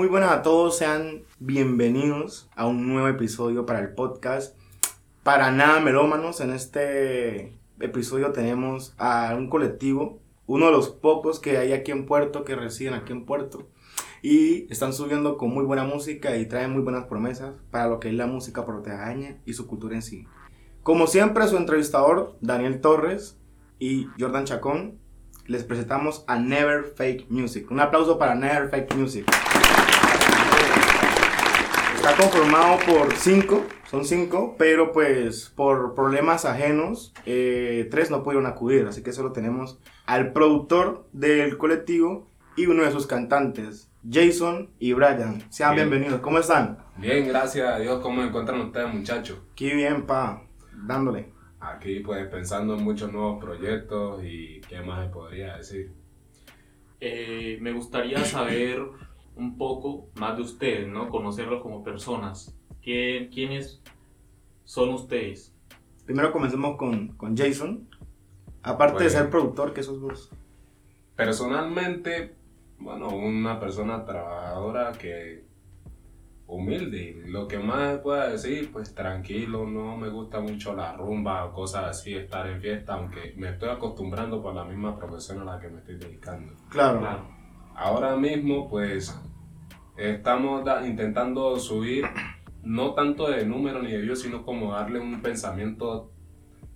Muy buenas a todos, sean bienvenidos a un nuevo episodio para el podcast. Para nada melómanos, en este episodio tenemos a un colectivo, uno de los pocos que hay aquí en Puerto, que residen aquí en Puerto. Y están subiendo con muy buena música y traen muy buenas promesas para lo que es la música porteña y su cultura en sí. Como siempre, su entrevistador, Daniel Torres y Jordan Chacón, les presentamos a Never Fake Music. Un aplauso para Never Fake Music. Está conformado por cinco, son cinco, pero pues por problemas ajenos, eh, tres no pudieron acudir, así que solo tenemos al productor del colectivo y uno de sus cantantes, Jason y Brian. Sean Bien. bienvenidos, ¿cómo están? Bien, gracias a Dios. ¿Cómo encuentran ustedes, muchachos? Qué bien, pa, dándole. Aquí, pues, pensando en muchos nuevos proyectos y qué más se podría decir. Eh, me gustaría saber un poco más de ustedes, ¿no? Conocerlos como personas. ¿Quién- ¿Quiénes son ustedes? Primero comencemos con, con Jason. Aparte de ser productor, que sos vos. Personalmente, bueno, una persona trabajadora que humilde. Lo que más puedo decir, pues tranquilo, no me gusta mucho la rumba o cosas así, estar en fiesta, aunque me estoy acostumbrando por la misma profesión a la que me estoy dedicando. Claro. Claro. Ahora mismo, pues, estamos da- intentando subir, no tanto de número ni de views, sino como darle un pensamiento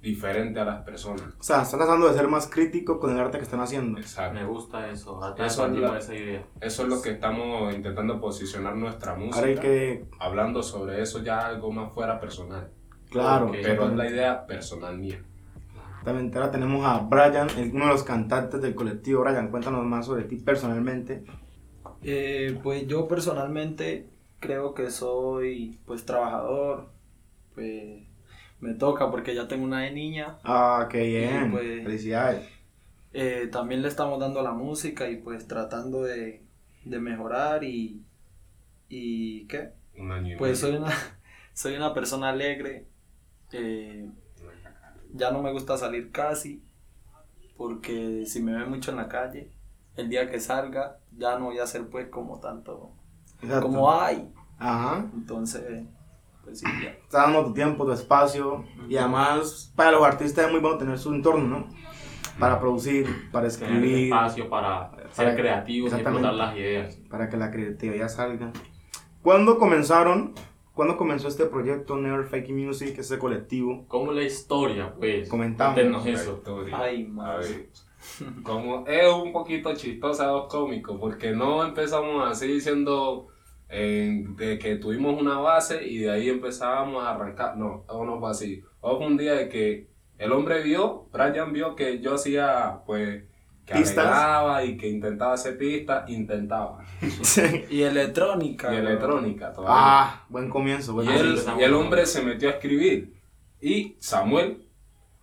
diferente a las personas. O sea, están tratando de ser más crítico con el arte que están haciendo. Exacto. Me gusta eso. Eso es la- esa idea. Eso es lo que estamos intentando posicionar nuestra música, Ahora hay que... hablando sobre eso ya algo más fuera personal. Claro. Pero es la idea personal mía. Exactamente. Ahora tenemos a Brian, uno de los cantantes del colectivo. Brian, cuéntanos más sobre ti personalmente. Eh, pues yo personalmente creo que soy pues trabajador, pues me toca porque ya tengo una de niña. Ah, qué bien. pues- Felicidades. Eh, también le estamos dando la música y pues tratando de, de mejorar y, y ¿qué? Un año y Pues soy una, soy una persona alegre. eh, ya no me gusta salir casi porque si me ve mucho en la calle, el día que salga ya no voy a ser pues como tanto, Exacto. como hay. Ajá. Entonces, pues sí, ya. Está dando tu tiempo, tu espacio. Y además, para los artistas es muy bueno tener su entorno, ¿no? Para producir, para Tener escribir, espacio para ser Exact- creativos y explotar las ideas. para que la creatividad salga. ¿Cuándo comenzaron? ¿Cuándo comenzó este proyecto Never Fake Music, este colectivo? ¿Cómo la historia, pues? Comentamos. Eso. historia. Ay, madre. como es un poquito chistosa o cómico, porque no empezamos así diciendo eh, de que tuvimos una base y de ahí empezábamos a arrancar. No, no fue así. O fue un día de que el hombre vio, Brian vio que yo hacía, pues, que Pistas. arreglaba y que intentaba hacer pistas, intentaba. Y electrónica. Y electrónica todavía. ah, buen comienzo. Buen y, empezamos y el hombre se metió a escribir. Y Samuel,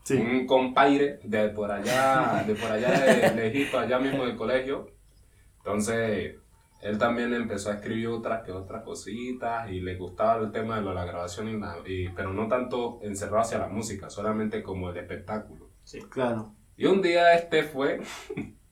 Sí. un compaire de por allá, de por allá de, de Egipto, allá mismo del colegio. Entonces, él también empezó a escribir otras que otras cositas y le gustaba el tema de lo- la grabación, y la- y- pero no tanto encerrado hacia la música, solamente como el espectáculo. Sí. Claro. Y un día este fue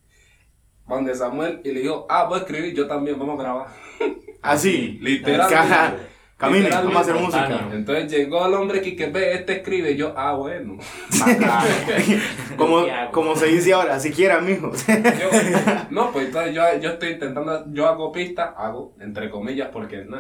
donde Samuel y le dijo, ah, voy a escribir, yo también, vamos a grabar. Así. Literalmente. Camine, vamos a hacer música. Entonces llegó el hombre que, que ve, este escribe, y yo, ah, bueno. Como, como se dice ahora, si quiera, mijo. Yo, no, pues entonces yo, yo estoy intentando, yo hago pistas, hago, entre comillas, porque no.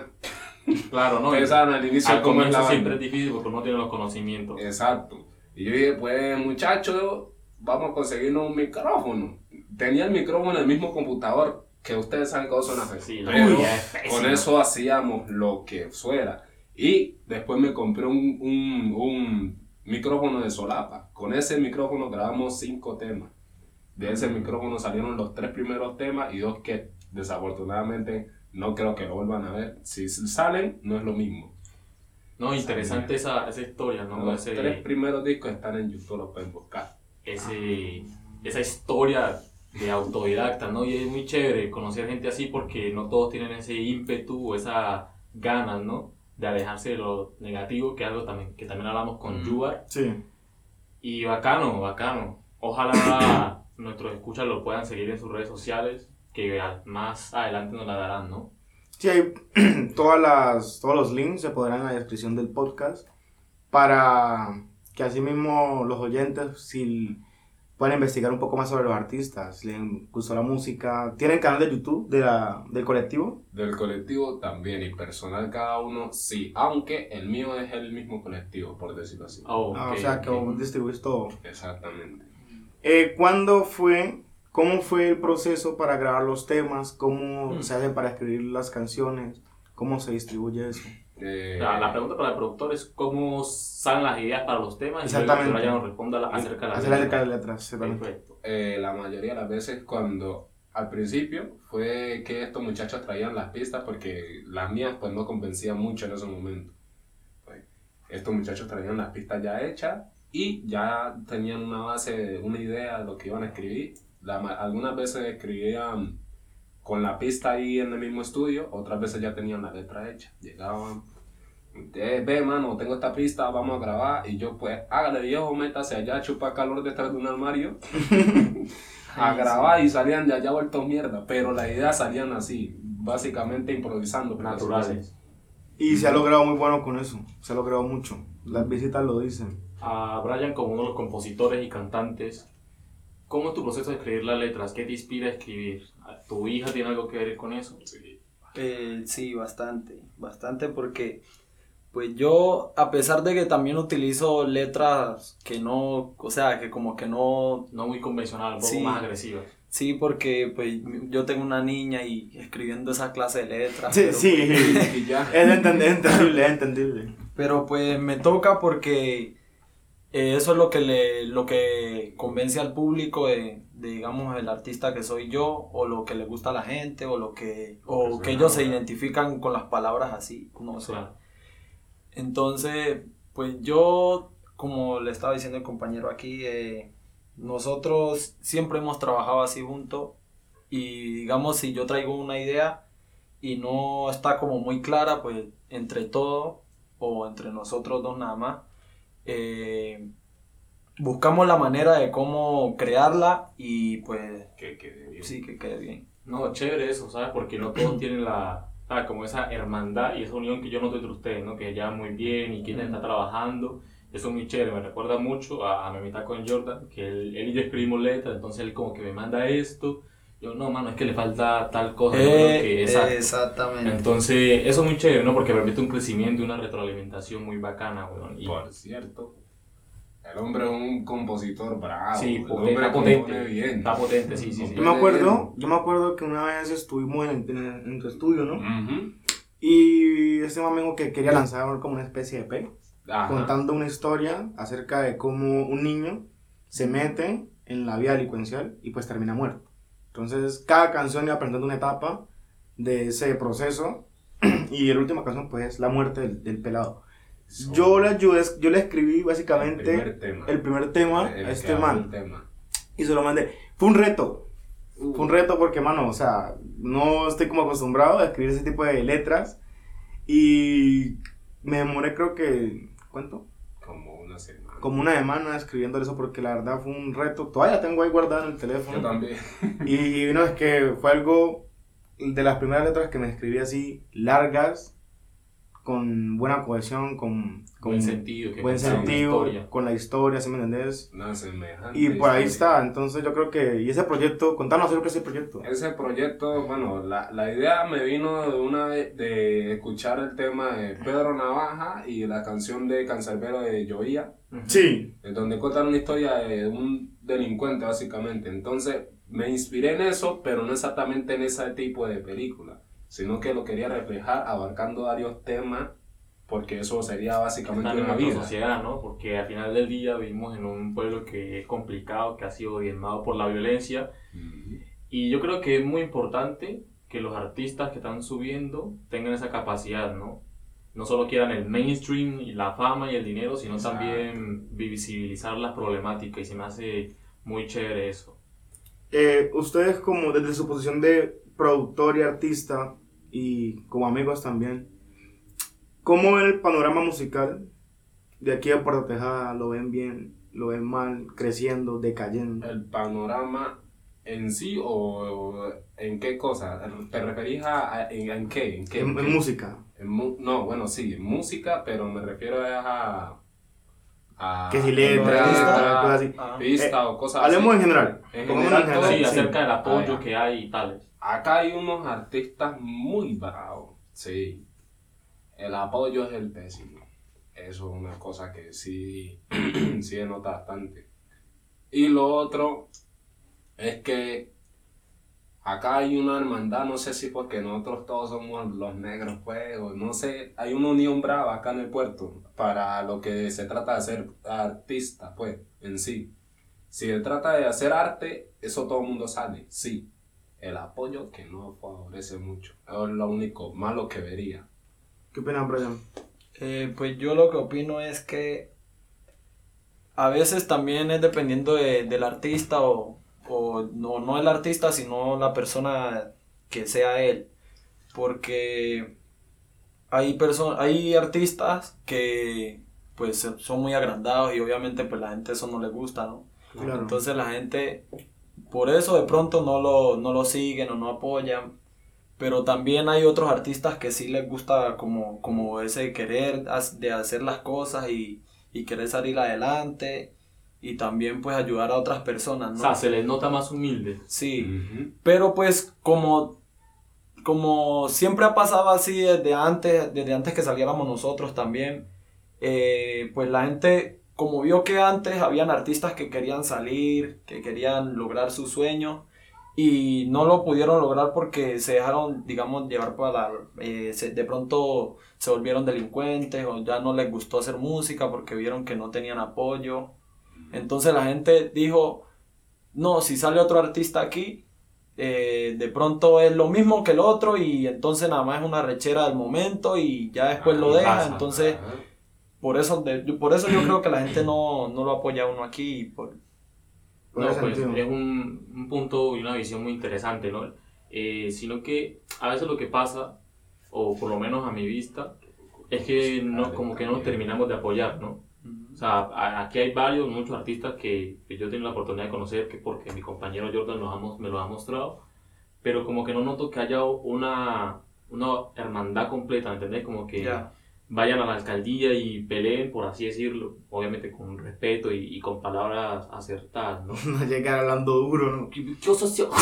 Claro, ¿no? Al inicio Al comienzo siempre es difícil porque uno tiene los conocimientos. Exacto. Y yo dije, pues muchachos, vamos a conseguirnos un micrófono. Tenía el micrófono en el mismo computador, que ustedes saben cómo suena feo. Sí, Pero es con eso hacíamos lo que fuera. Y después me compré un, un, un micrófono de solapa. Con ese micrófono grabamos cinco temas. De ese micrófono salieron los tres primeros temas y dos que desafortunadamente no creo que lo vuelvan a ver. Si salen, no es lo mismo. No, interesante esa, esa historia, ¿no? Los Ese- tres primeros discos están en YouTube, los pueden buscar. Ese, esa historia de autodidacta, ¿no? Y es muy chévere conocer gente así porque no todos tienen ese ímpetu o esa ganas, ¿no? De alejarse de lo negativo, que es algo también, que también hablamos con Mm. Yubar. Sí. Y bacano, bacano. Ojalá nuestros escuchas lo puedan seguir en sus redes sociales, que más adelante nos la darán, ¿no? Sí, hay todas las, todos los links se podrán en la descripción del podcast para que así mismo los oyentes, si pueden investigar un poco más sobre los artistas, les gustó la música, ¿tienen canal de YouTube de la, del colectivo? Del colectivo también y personal cada uno, sí, aunque el mío es el mismo colectivo, por decirlo así. Oh, Ah, ok, o sea, que vos distribuís todo. Exactamente. Eh, ¿Cuándo fue, cómo fue el proceso para grabar los temas? ¿Cómo Mm. se hace para escribir las canciones? ¿Cómo se distribuye eso? Eh, La, la pregunta para el productor es cómo salen las ideas para los temas y luego Exactamente. que nos responda la- acerca de la Hacer letra. acerca de letras, exactamente. Perfecto. eh, la mayoría de las veces cuando al principio fue que estos muchachos traían las pistas porque las mías pues no convencían mucho en ese momento. Pues, estos muchachos traían las pistas ya hechas y ya tenían una base, una idea de lo que iban a escribir. La algunas veces escribían con la pista ahí en el mismo estudio, otras veces ya tenían la letra hecha. Llegaban, "Eh, ve mano, tengo esta pista, vamos a grabar. Y yo pues, hágale viejo, métase allá, chupa calor detrás de un armario. a grabar y salían de allá vueltos mierda. Pero las ideas salían así, básicamente improvisando. así. Naturales. Y se ha logrado muy bueno con eso, se ha logrado mucho. Las visitas lo dicen. A Brian como uno de los compositores y cantantes, ¿cómo es tu proceso de escribir las letras? ¿Qué te inspira a escribir? ¿Tu hija tiene algo que ver con eso? Sí. Eh, sí, bastante, bastante porque pues yo, a pesar de que también utilizo letras que no, o sea, que como que no, No muy convencional, un poco Sí. más agresiva. sí, porque pues yo tengo una niña y escribiendo esa clase de letras. Sí, pero, sí, ya. es entendible, es entendible. Pero pues me toca porque eh, eso es lo que le, lo que convence al público de, de, digamos, el artista que soy yo, o lo que le gusta a la gente, o lo que, o que ellos se identifican con las palabras así, no sé. Entonces, pues yo, como le estaba diciendo el compañero aquí, eh, nosotros siempre hemos trabajado así juntos y digamos si yo traigo una idea y no está como muy clara, pues entre todos o entre nosotros dos nada más, eh, buscamos la manera de cómo crearla y pues Que quede bien. sí que quede bien. No, chévere eso, ¿sabes? Porque no todos tienen la, ¿sabes? Como esa hermandad y esa unión que yo noto entre ustedes, ¿no? Que llevan muy bien y quien está trabajando. Eso es muy chévere, me recuerda mucho a, a mi amistad con Jordan, que él, él y yo escribimos letras, entonces él como que me manda esto. Yo, no, mano, es que le falta tal cosa. creo que. Eh, exactamente. Entonces, eso es muy chévere, ¿no? Porque permite un crecimiento y una retroalimentación muy bacana, weón. Y Por cierto, el hombre es un compositor bravo. sí, el porque hombre está potente. bien. Está potente, sí, sí, sí. Yo me acuerdo, yo me acuerdo que una vez estuvimos en, en- en tu estudio, ¿no? Ujú. Y ese man me dijo que quería lanzar como una especie de P, Ajá. contando una historia acerca de cómo un niño se mete en la vida delincuencial y pues termina muerto. Entonces, cada canción iba presentando una etapa de ese proceso y la última canción pues es la muerte del, del pelado. Yo le ayudé, yo le escribí básicamente El primer tema. el primer tema El a este man tema. y se lo mandé. Fue un reto, Uh, fue un reto porque, mano, o sea, no estoy como acostumbrado a escribir ese tipo de letras. Y me demoré, creo que, ¿cuánto? Como una semana. Escribiendo eso porque la verdad fue un reto. Todavía tengo ahí guardado en el Yo teléfono. también. Y no, es que fue algo de las primeras letras que me escribí así, largas, con buena cohesión, con, con Buen sentido. Que buen cuentan una sentido, historia. con la historia, ¿sí me entendés? Una semejante. Y por ahí historia. está, entonces yo creo que, y ese proyecto, contanos acerca de ese proyecto. Ese proyecto, bueno, la, la idea me vino de una vez de escuchar el tema de Pedro Navaja y la canción de Cancerbero de Joía, Ujú. Sí, en donde cuentan una historia de un delincuente básicamente. Entonces me inspiré en eso, pero no exactamente en ese tipo de película, sino que lo quería reflejar abarcando varios temas, porque eso sería básicamente una vida. sociedad, ¿no? Porque al final del día vivimos en un pueblo que es complicado, que ha sido diezmado por la violencia. Ujú. Y yo creo que es muy importante que los artistas que están subiendo tengan esa capacidad, ¿no? No solo quieran el mainstream y la fama y el dinero, sino Exacto. también visibilizar las problemáticas y se me hace muy chévere eso. Eh, ustedes como desde su posición de productor y artista y como amigos también, ¿cómo el panorama musical de aquí a Puerto Tejada? ¿Lo ven bien? ¿Lo ven mal? ¿Creciendo? ¿Decayendo? El panorama en sí o en qué cosa? ¿Te referís a, a- en, en qué? ¿En qué? En, en música. En mu- no, bueno, sí, en música, pero me refiero a... a Que si letras, letra, cosas así. Ah. pista o cosas Hablemos en así. general. En general, todo, Sí, Sí, acerca del apoyo Ah, que hay y tales. Acá hay unos artistas muy bravos, sí. El apoyo es el pésimo. Eso es una cosa que sí, sí se nota bastante. Y lo otro es que acá hay una hermandad, no sé si porque nosotros todos somos los negros, o no sé, hay una unión brava acá en el puerto para lo que se trata de ser artista, pues, en sí. Si se trata de hacer arte, eso todo el mundo sale, sí. El apoyo que no favorece mucho, es lo único malo que vería. ¿Qué opinas, Brian? Eh, pues yo lo que opino es que a veces también es dependiendo de- del artista o, o no, no el artista, sino la persona que sea él. Porque hay, hay artistas que pues son muy agrandados y obviamente pues la gente eso no le gusta, ¿no? Claro. Entonces la gente por eso de pronto no lo, no lo siguen o no apoyan. Pero también hay otros artistas que sí les gusta como, como ese querer de hacer las cosas y, y querer salir adelante y también pues ayudar a otras personas, O sea, se les nota más humilde. Sí, pero pues como, como siempre ha pasado así desde antes, desde antes que saliéramos nosotros también, eh, pues la gente como vio que antes habían artistas que querían salir, que querían lograr sus sueños y no lo pudieron lograr porque se dejaron, digamos, llevar para la, eh, se- de pronto se volvieron delincuentes o ya no les gustó hacer música porque vieron que no tenían apoyo. Entonces la gente dijo, no, si sale otro artista aquí, eh, de pronto es lo mismo que el otro y entonces nada más es una rechera del momento y ya después lo Ah, deja. pasa. Entonces. Por eso, de- yo- por eso yo creo que la gente no, no lo apoya a uno aquí. Por, Por No, pues sentido. es un, un punto y una visión muy interesante, ¿no? Eh, sino que a veces lo que pasa, o por lo menos a mi vista, es que no, como que no nos terminamos de apoyar, ¿no? O sea, aquí hay varios, muchos artistas que, yo he tenido la oportunidad de conocer, que porque mi compañero Jordan los ha me los ha mostrado, pero como que no noto que haya una, una hermandad completa, ¿me ¿entendés? Como que Ya. Vayan a la alcaldía y peleen, por así decirlo, obviamente con respeto y, y con palabras acertadas, ¿no? No llegar hablando duro, ¿no? Yo socio.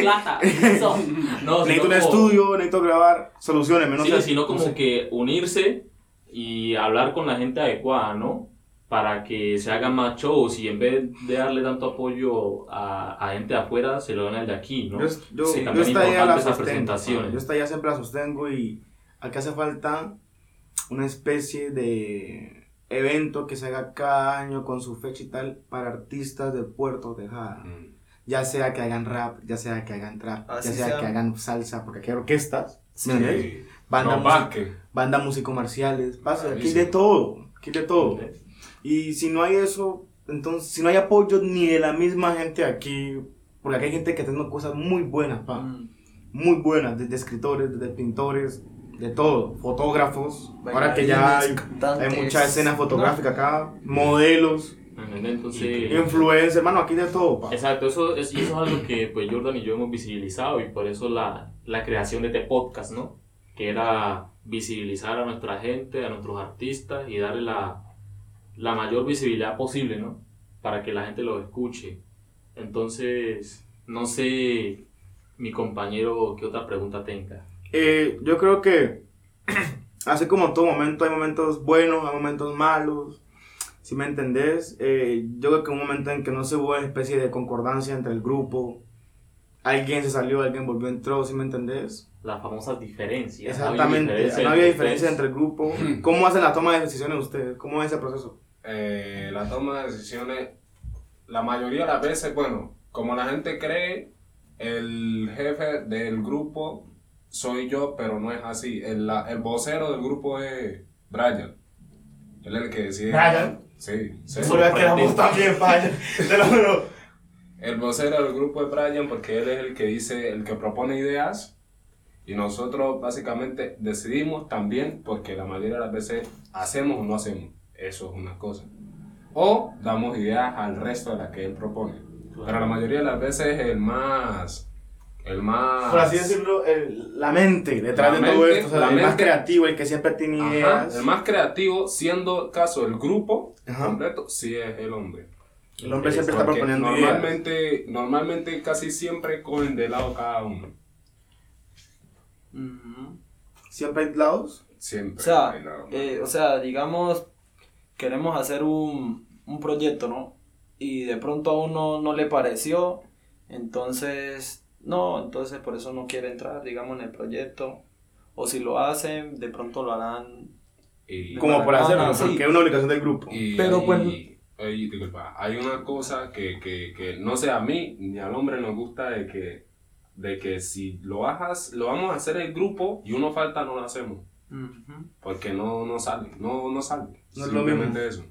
Plata. Eso. No, necesito un sino como- estudio, necesito grabar, soluciones, menos Sí, sino como que unirse y hablar con la gente adecuada, ¿no? Para que se hagan más shows y en vez de darle tanto apoyo a, a gente de afuera, se lo den al de aquí, ¿no? Yo, yo, Sí, yo también la importante esas presentaciones. Yo esta idea siempre la sostengo y aquí hace falta una especie de evento que se haga cada año con su fecha y tal para artistas de Puerto Tejada. Mm. Ya sea que hagan rap, ya sea que hagan trap, Así ya sea, sea. que hagan salsa, porque aquí hay orquestas, ¿me Sí. Banda, música- Vázquez. banda Ah, aquí de todo, aquí de todo. Y si no hay eso, entonces, si no hay apoyo ni de la misma gente aquí, porque aquí hay gente que está haciendo cosas muy buenas, pa, Mm. muy buenas, desde escritores, desde pintores, de todo, fotógrafos, ahora que ya hay, mucha escena fotográfica acá, modelos. Entonces, influencers, hermano, aquí de todo, pa. Exacto, eso es, y eso es algo que pues Jordan y yo hemos visibilizado y por eso la, la creación de este podcast, ¿no? Que era visibilizar a nuestra gente, a nuestros artistas y darle la, la mayor visibilidad posible, ¿no? Para que la gente los escuche. Entonces, no sé, mi compañero, qué otra pregunta tenga. Eh, yo creo que, así como en todo momento, hay momentos buenos, hay momentos malos. Si me entendés, Eh, yo creo que un momento en que no se hubo una especie de concordancia entre el grupo, alguien se salió, alguien volvió, entró, si me entendés? Las famosas diferencias. Exactamente, diferencia no había diferencia entre el grupo. ¿Cómo hacen la toma de decisiones ustedes? ¿Cómo es ese proceso? Eh, la toma de decisiones, la mayoría de las veces, bueno, como la gente cree, el jefe del grupo soy yo, pero no es así. El, la- el vocero del grupo es Brian. Él es el que decide. ¿Brian? Sí, sí. Solo es que éramos también, vaya. Te lo juro. El vocero del grupo es Brian porque él es el que dice, el que propone ideas. Y nosotros básicamente decidimos también porque la mayoría de las veces hacemos o no hacemos. Eso es una cosa. o damos ideas al resto de las que él propone. Pero la mayoría de las veces el más... El más... Por así decirlo, el- la mente detrás La de todo mente, esto, o sea, la el más mente. creativo, el que siempre tiene Ajá, ideas. el más creativo, siendo el caso el grupo Ajá. completo, sí es el hombre. El hombre siempre está proponiendo ideas. normalmente, normalmente casi siempre cogen de lado cada uno. Siempre hay lados. Siempre. O sea, hay lado. eh, o sea, digamos, queremos hacer un, un proyecto, ¿no? Y de pronto a uno no le pareció, entonces, no, entonces por eso no quiere entrar, digamos, en el proyecto. O si lo hacen, de pronto lo harán. Y- Como por Ah, hacerlo, sí. porque es una obligación del grupo. Y Pero pues- hay- disculpa, hay una cosa que, que, que no sé a mí ni al hombre nos gusta de que, de que si lo, hagas, lo vamos a hacer el grupo y uno falta, no lo hacemos. Porque no, no sale, no, no sale. No es lo Simplemente eso.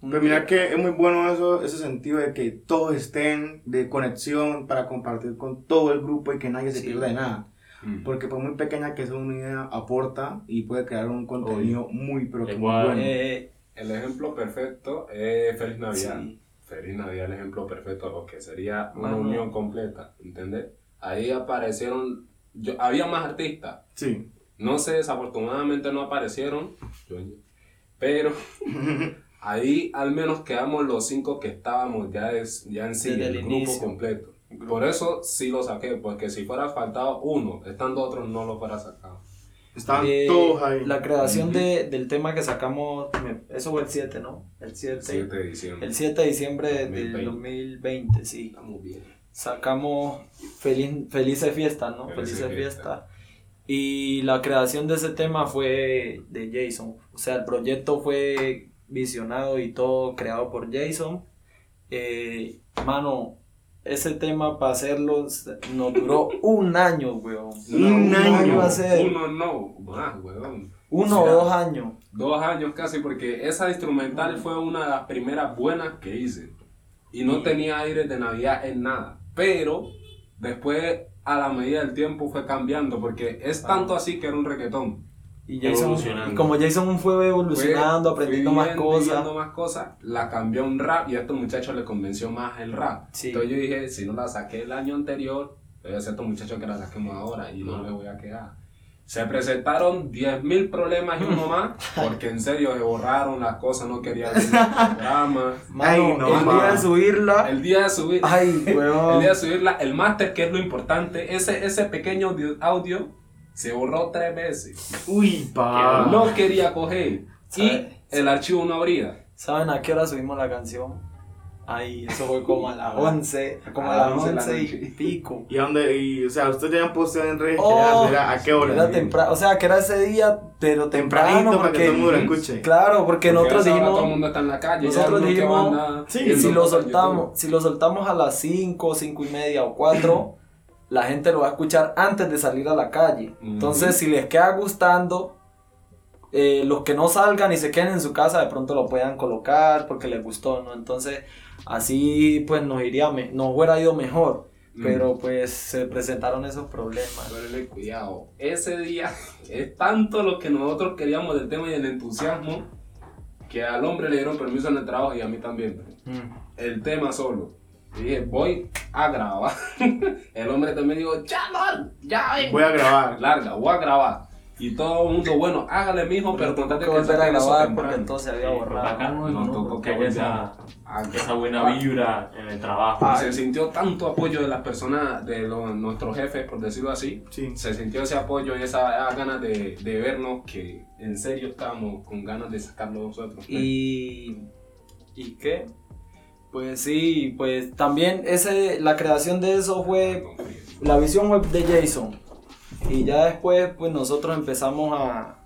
Pero mira que es muy bueno eso, ese sentido de que todos estén de conexión para compartir con todo el grupo y que nadie se Sí. pierda de nada. Mm. Porque por muy pequeña que sea una idea, aporta y puede crear un contenido muy, pero que muy Igual, bueno. Eh, El ejemplo perfecto es Feliz Navidad. sí. Feliz Navidad, el ejemplo perfecto, lo que sería una Mano. unión completa, ¿entendés? Ahí aparecieron, yo, había más artistas, Sí. no sé, desafortunadamente no aparecieron, pero ahí al menos quedamos los cinco que estábamos ya, es, ya en sí, Desde el el grupo inicio. completo. Por eso sí lo saqué, porque si fuera faltado uno, estando otros no lo fuera sacado. Estaban Eh, todos ahí. La creación Ujú. de, del tema que sacamos, eso fue el 7, ¿no? El 7. 7 de diciembre. El 7 de diciembre del 2020. 2020, sí. Estamos bien. Sacamos feliz, Felices Fiestas, ¿no? Felices Felices Fiestas. Fiestas. Y la creación de ese tema fue de Jason. O sea, el proyecto fue visionado y todo creado por Jason. Eh, mano, ese tema para hacerlo nos duró un año, weón. Un año. va a ser. Uno no, más, weón. Uno O sea, dos años. Dos años casi, porque esa instrumental fue una de las primeras buenas que hice. Y no tenía aire de Navidad en nada. Pero después, a la medida del tiempo, fue cambiando, porque es tanto así que era un reggaetón. Y, Jason, Evolucionando. y como Jason fue evolucionando, Fue- aprendiendo fui más cosas. más cosas, la cambió a un rap y a estos muchachos les convenció más el rap. Sí. Entonces yo dije, si no la saqué el año anterior, le voy a decir a estos muchachos que la saquemos ahora y no No. me voy a quedar. Se presentaron 10.000 problemas y uno más, porque en serio se borraron las cosas, no querían ver el programa. Mano, Ay, no, el ma. día de subirla. El día de subir, Ay, el weón. día de subirla, el máster, que es lo importante, ese, ese pequeño audio se borró tres veces. Uy, pa. No quería coger y ¿Sabe? el archivo no abría. ¿Saben a qué hora subimos la canción? Ay, eso fue como a las 11, como a A las las 11 de la 11 y pico. ¿Y a dónde? Y, o sea, ustedes tenían posteado en redes. Oh, que era- ¿A qué hora? Era temprano, o sea, que era ese día, pero Tempranito temprano, para que todo el mundo lo porque, escuche. claro, porque Porque nosotros hora todo el dijimos, mundo está en la calle. nosotros dijimos, sí, y si lo soltamos, si lo soltamos a las 5, 5 y media o 4, la gente lo va a escuchar antes de salir a la calle. Ujú. Entonces, si les queda gustando, eh, los que no salgan y se queden en su casa, de pronto lo puedan colocar porque les gustó, ¿no? Entonces, así pues nos iría, nos hubiera ido mejor. Pero pues se presentaron esos problemas. Pero cuidado, ese día es tanto lo que nosotros queríamos del tema y el entusiasmo que al hombre le dieron permiso en el trabajo y a mí también. Mm. El tema solo. Y dije, voy a grabar. el hombre también dijo, ya no, ya. Voy a grabar. Larga, voy a grabar. Y todo el mundo, bueno, hágale mijo, pero Pero contate que volver a grabar porque entonces había Sí, borrado. Nos ¿no? tocó Porque que haya esa, Ah, esa buena vibra en el trabajo. Ah, se sintió tanto apoyo de las personas, de los, nuestros jefes, por decirlo así. Sí. Se sintió ese apoyo y esa, esa ganas de, de vernos que en serio estábamos con ganas de sacarlo nosotros. Y. ¿Y qué? Pues sí, pues también ese, la creación de eso fue la visión web de Jason. Y ya después, pues nosotros empezamos a,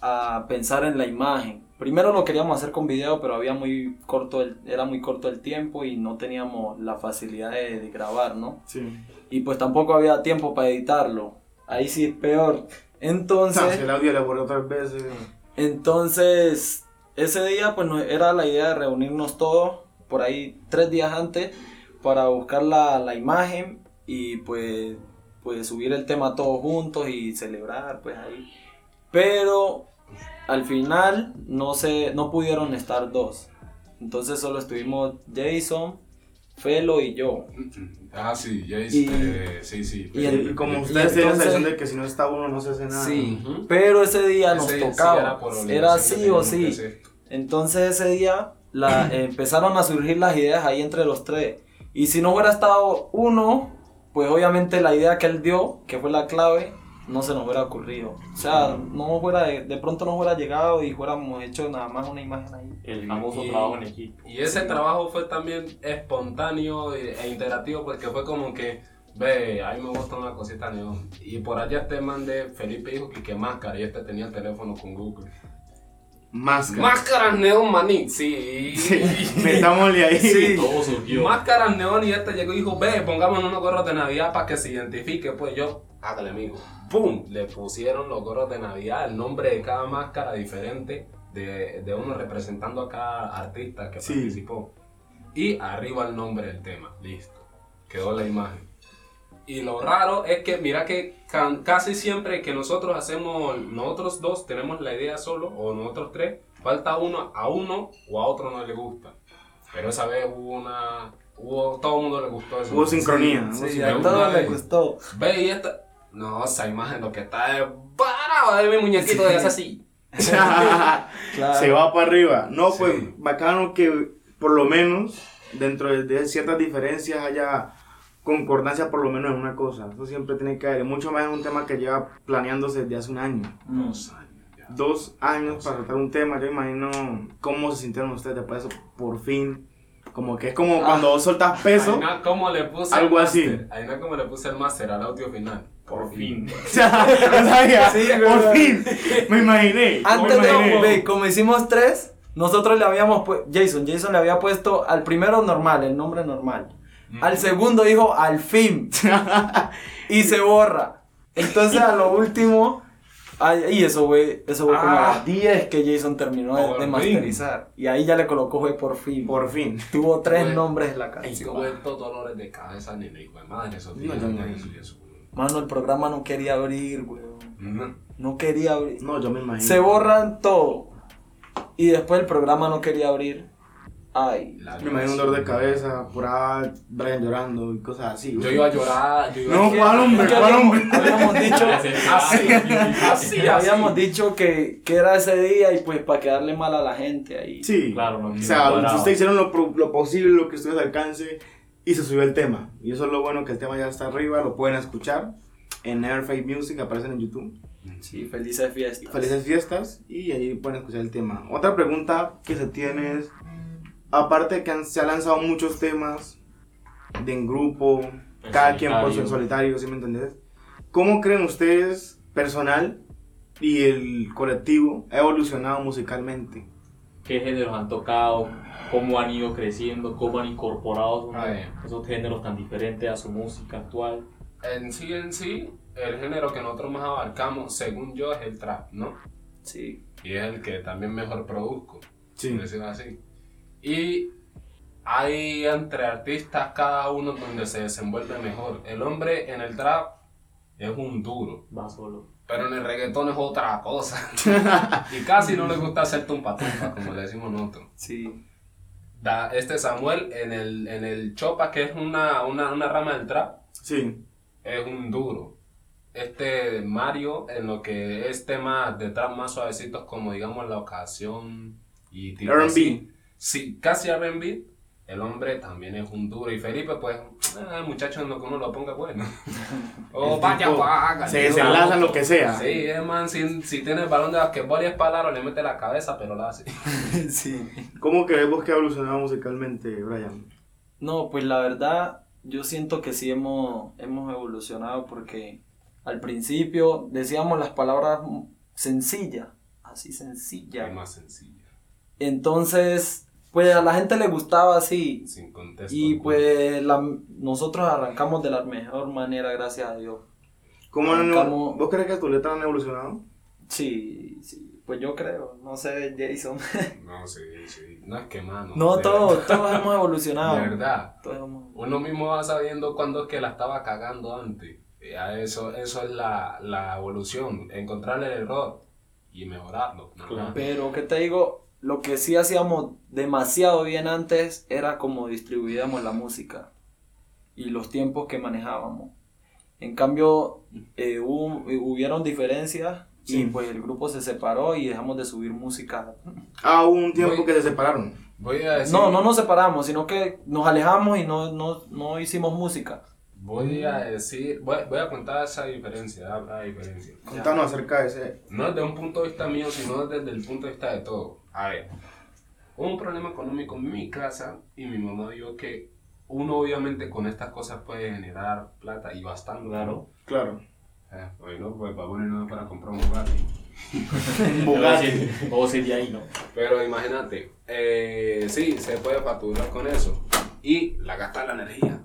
a pensar en la imagen. Primero lo queríamos hacer con video, pero había muy corto el, era muy corto el tiempo y no teníamos la facilidad de, de grabar, ¿no? Sí. Y pues tampoco había tiempo para editarlo. Ahí sí es peor. Entonces, sea, si el audio otras veces. entonces ese día pues no- era la idea de reunirnos todos por ahí tres días antes para buscar la, la imagen y pues, pues subir el tema todos juntos y celebrar pues ahí. Pero al final no, se, no pudieron estar dos. Entonces solo estuvimos Jason, Felo y yo. Ah, sí, Y- hice. sí, sí. y Y, el- como ustedes tienen la sensación de que si no está uno no se hace nada. Sí, pero ese día nos sí tocaba. era por Era, sí o sí. Entonces ese día la, eh, empezaron a surgir las ideas ahí entre los tres. Y si no hubiera estado uno, pues obviamente la idea que él dio, que fue la clave, no se nos hubiera ocurrido. O sea, no fuera de, de pronto no hubiera llegado y fuéramos hecho nada más una imagen ahí. El famoso Y- trabajo en equipo. Y ese trabajo fue también espontáneo e e interactivo porque fue como que, ve, a mí me gusta una cosita neón. Y por allá este man de Felipe dijo que qué máscara y este tenía el teléfono con Google. Máscara. Máscaras neón, maní. Sí. Metámosle ahí. Sí. Todo surgió. Máscaras neón y este llegó y dijo, ve, pongamos unos gorros de Navidad para que se identifique. Pues yo, hágale amigo. ¡Pum! Le pusieron los gorros de Navidad, el nombre de cada máscara diferente, de, de uno representando a cada artista que Sí. participó. Y arriba el nombre del tema. Listo. Quedó la imagen. Y lo raro es que, mira que can- casi siempre que nosotros hacemos, nosotros dos tenemos la idea solo, o nosotros tres, falta uno, a uno o a otro no le gusta. Pero esa vez hubo una, hubo, todo el mundo le gustó eso. Hubo sincronía. Sí, hubo Sí, sí, a todos les gustó. Ve y esta, no, esa imagen lo que está es parado de mi muñequito de ese así. Claro. Se va para arriba. No, Sí. pues bacano que por lo menos dentro de, de ciertas diferencias haya concordancia por lo menos en una cosa. Eso siempre tiene que haber. Mucho más en un tema que lleva planeándose desde hace un año. Dos años ya. Dos años para tratar un tema. Yo imagino cómo se sintieron ustedes después de eso. Por fin. Como que es como cuando vos soltas peso. Ahí no como le puse Algo así. no como le puse el máster al audio final. Por fin. O sea, Sí, por fin. Me imaginé. Antes me de, imaginé. ve, como hicimos tres, nosotros le habíamos puesto, Jason, Jason le había puesto al primero normal, el nombre normal. Al segundo dijo al fin. y se borra. Entonces a lo último, ay, y eso fue, eso fue como a Ah. las 10 que Jason terminó de, de fin. masterizar. Y ahí ya le colocó fue por fin. Por fin. Tuvo tres Fue- nombres en la canción. tuve estos dolores de cabeza, nene, hijo de madre, No, yo me de imagino. eso eso. Mano, el programa no quería abrir. Ujú. No quería abrir. No, yo me imagino. Se borran todo. Y después el programa no quería abrir. Ay. La Me imagino un dolor de cabeza, por ahí Brian llorando y cosas así. Yo iba a llorar, yo iba No, ¿cuál hombre? ¿Qué ¿Cuál habíamos, hombre? habíamos dicho, Así, así, así. habíamos dicho que, que era ese día y pues para quedarle mal a la gente ahí. Sí. Claro, no O sea, ustedes hicieron lo, lo posible, lo que ustedes alcance y se subió el tema. Y eso es lo bueno, que el tema ya está arriba, lo pueden escuchar en Neverfade Music, aparecen en YouTube. Sí, felices fiestas. Felices fiestas y ahí pueden escuchar el tema. Otra pregunta que se tiene es, aparte que han- se han lanzado muchos temas de en grupo, En cada quien por su solitario. en solitario, ¿sí me entendés? ¿Cómo creen ustedes, personal y el colectivo, ha evolucionado musicalmente? qué géneros han tocado, cómo han ido creciendo, cómo han incorporado esos, esos géneros tan diferentes a su música actual. En sí, en sí, el género que nosotros más abarcamos, según yo, es el trap, ¿no? Sí. Y es el que también mejor produzco, Sí. por decirlo así. Y hay entre artistas cada uno donde se desenvuelve mejor. El hombre en el trap es un duro, Va solo. pero en el reggaetón es otra cosa. y casi no le gusta hacer tumpa tumpa, como le decimos nosotros. Sí. Da, este Samuel en el, en el chopa, que es una, una, una rama del trap, Sí. es un duro. Este Mario, en lo que es tema de trap más suavecitos, como digamos la ocasión y tipo R&B. Sí, casi RB. El hombre también es un duro. Y Felipe, pues, eh, el muchacho en lo que uno lo ponga bueno. o El vaya, tipo vaga. Se desenlaza en lo que sea. Sí, es man, si, si tiene el balón de basquetbol y es palaro, le mete la cabeza, pero la hace. sí. ¿Cómo crees vos que ha evolucionado musicalmente, Brian? No, pues la verdad, yo siento que sí hemos, hemos evolucionado porque al principio decíamos las palabras sencillas, así sencillas. Es más sencilla. Entonces, pues a la gente le gustaba así. Sin contexto. Y pues la- nosotros arrancamos de la mejor manera, gracias a Dios. ¿Cómo Arrancamos- ¿Vos crees que tus letras han evolucionado? Sí, sí, pues yo creo, no sé, Jason. No, sí, sí. No es que, mano. No, todos, todos hemos evolucionado. De verdad. Todos hemos- Uno mismo va sabiendo cuándo es que la estaba cagando antes. Ya eso, eso es la, la evolución, encontrarle el error y mejorarlo. más. Pero, ¿qué te digo? Lo que sí hacíamos demasiado bien antes era como distribuíamos la música y los tiempos que manejábamos. En cambio, eh, hubo- hubieron diferencias y pues el grupo se separó y dejamos de subir música. Ah, hubo un tiempo Voy- que se separaron. Voy a decir, No, no nos separamos, sino que nos alejamos y no, no, no hicimos música. Voy a decir, voy, voy a contar esa diferencia, la, la diferencia. Contanos acerca de ese. No desde un punto de vista mío, sino desde el punto de vista de todo. A ver, hubo un problema económico en mi casa y mi mamá vio que uno obviamente con estas cosas puede generar plata y bastante. Claro. Claro. Eh, oye, no, pues para poner para comprar un Bugatti. Un Bugatti. Todo sería ahí, ¿no? Pero imagínate, eh, sí, se puede facturar con eso. Y la gasta la energía.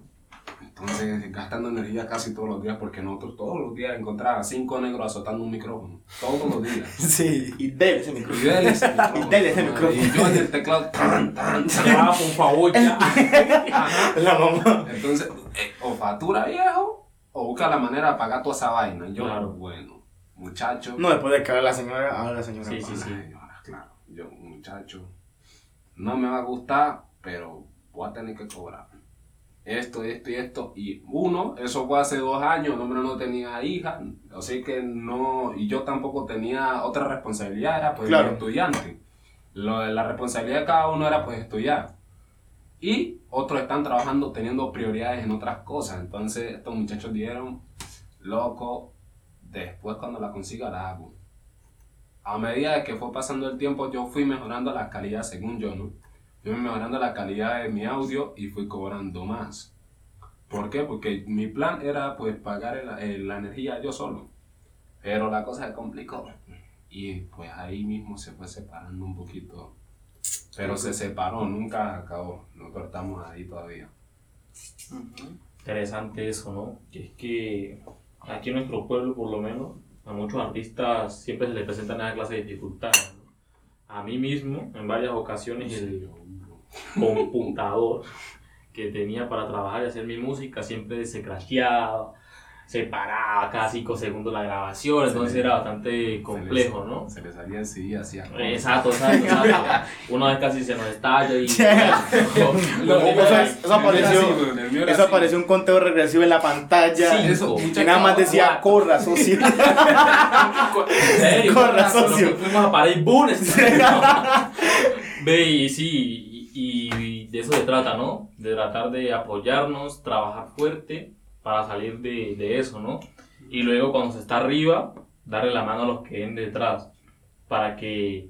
Entonces, gastando energía casi todos los días, porque nosotros todos los días encontramos cinco negros azotando un micrófono. Todos los días. Sí. Y dele ese Y micrófono. dele ese micrófono. Y dele ese micrófono. Y yo en el teclado, tan, tan, tan. Ya, por favor, ya. Ajá. La mamá. Entonces, eh, o factura viejo, o busca la manera de pagar toda esa vaina. Yo, Claro. bueno, muchacho. No, después de que habla la señora, habla la señora. Sí, sí, sí. Ahora, claro, yo, muchacho, no me va a gustar, pero voy a tener que cobrar. Esto, esto y esto. Y uno, eso fue hace dos años, el hombre no tenía hija, así que no, y yo tampoco tenía otra responsabilidad, era pues Claro. estudiante. Lo la responsabilidad de cada uno era pues estudiar. Y otros están trabajando teniendo prioridades en otras cosas. Entonces estos muchachos dijeron, loco, después cuando la consiga la hago a medida de que fue pasando el tiempo, yo fui mejorando la calidad, según yo, ¿no? Fui mejorando la calidad de mi audio y fui cobrando más. ¿Por qué? Porque mi plan era, pues, pagar el- la energía yo solo. Pero la cosa se complicó. Y, pues, ahí mismo se fue separando un poquito. Pero se separó, nunca acabó. Nosotros estamos ahí todavía. Interesante eso, ¿no? Que es que aquí en nuestro pueblo, por lo menos, a muchos artistas siempre se les presentan esa clase de dificultades. A mí mismo, en varias ocasiones, el computador que tenía para trabajar y hacer mi música siempre se craqueaba, se paraba cada cinco segundos la grabación, entonces era bastante complejo, ¿no? Se le salía así, hacía. Exacto, exacto, exacto. Una vez casi se nos estalla y... Eso, es- eso apareció, un conteo regresivo en la pantalla. Sí, eso, que nada más decía, corra, socio. Corra, socio. Fuimos a parar y ¡boom! Ve, y sí, y, y de eso se trata, ¿no? De tratar de apoyarnos, trabajar fuerte para salir de, de eso, ¿no? Y luego cuando se está arriba, darle la mano a los que ven detrás, para que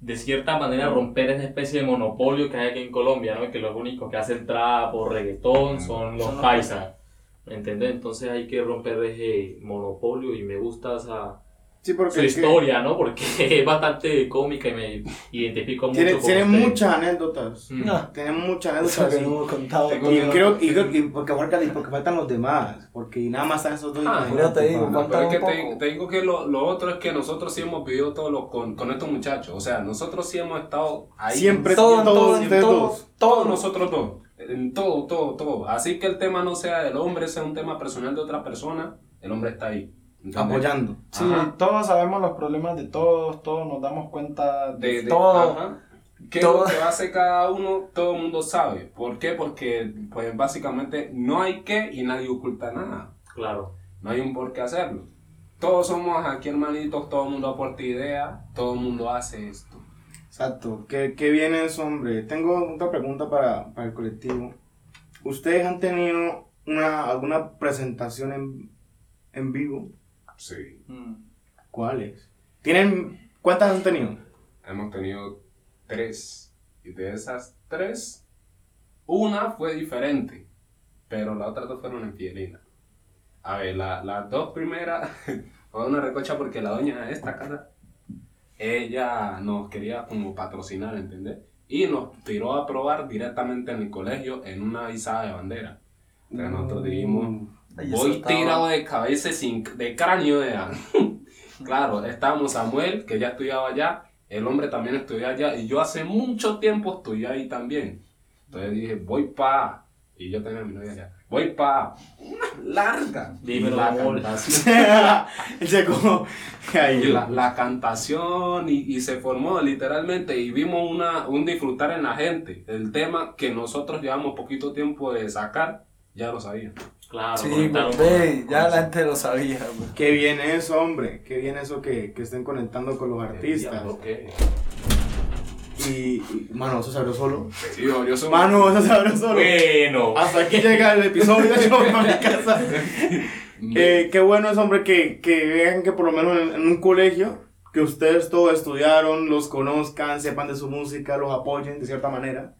de cierta manera romper esa especie de monopolio que hay aquí en Colombia, ¿no? Que los únicos que hacen trap o reggaetón son los Son los paisas. ¿Me entiendes? Entonces hay que romper ese monopolio y me gusta esa, Sí, porque su es que historia, ¿no? Porque es bastante cómica y me identifico mucho tiene, con tiene usted. muchas anécdotas. Mm. No, Tiene muchas anécdotas. que no hemos contado. Y todo. creo, y creo que porque, porque faltan los demás. Porque nada más están esos dos. Ah, imagínate, ya te digo, falta- Pero es que te, te digo que lo, lo otro es que nosotros sí hemos vivido todo lo con, con estos muchachos. O sea, nosotros sí hemos estado ahí. Siempre todo, todos todo, ustedes todo, dos. Todos nosotros dos. En todo, todo, todo. Así que el tema no sea del hombre, sea un tema personal de otra persona, el hombre está ahí. Apoyando. Sí, Ajá. todos sabemos los problemas de todos, todos nos damos cuenta de, De, de- todo. ajá. ¿Qué Todo. es lo que hace cada uno? Todo el mundo sabe. ¿Por qué? Porque, pues, básicamente no hay que y nadie oculta nada. Claro. No hay un por qué hacerlo. Todos somos aquí hermanitos, todo el mundo aporta ideas, todo el mundo hace esto. Exacto. ¿Qué, qué viene eso, hombre? Tengo otra pregunta para, para el colectivo. ¿Ustedes han tenido una, alguna presentación en, en vivo? Sí. Mm. ¿Cuáles? ¿Tienen, ¿Cuántas han tenido? Hemos tenido tres. Y de esas tres, una fue diferente. Pero las otras dos fueron infieles. A ver, la- las dos primeras fue una recocha porque la doña de esta casa, ella nos quería como patrocinar, ¿entendés? Y nos tiró a probar directamente en el colegio en una izada de bandera. Entonces nosotros dijimos, Ay, eso Voy tirado de cabeza sin, de cráneo de Claro, estábamos Samuel, que ya estudiaba allá, el hombre también estudiaba allá, y yo hace mucho tiempo estudié ahí también. Entonces dije, voy pa. Y yo tenía a mi novia allá. Voy pa una larga. Dímelo, la amor. Y la, la cantación y, y se formó literalmente y vimos una, un disfrutar en la gente. El tema que nosotros llevamos poquito tiempo de sacar, ya lo sabían. Claro, Sí, conectaron pues, con- ve, con ya eso. la gente lo sabía. Qué bien eso, hombre. Qué bien eso que, que estén conectando con los artistas. ¿Por qué? Y, y, mano, eso se abrió solo. Sí, yo, yo soy Mano, eso se abrió solo. Bueno, Hasta aquí llega el episodio. A mi casa. Eh, qué bueno es, hombre, que, que vean que por lo menos en, en un colegio, que ustedes todos estudiaron, los conozcan, sepan de su música, los apoyen de cierta manera.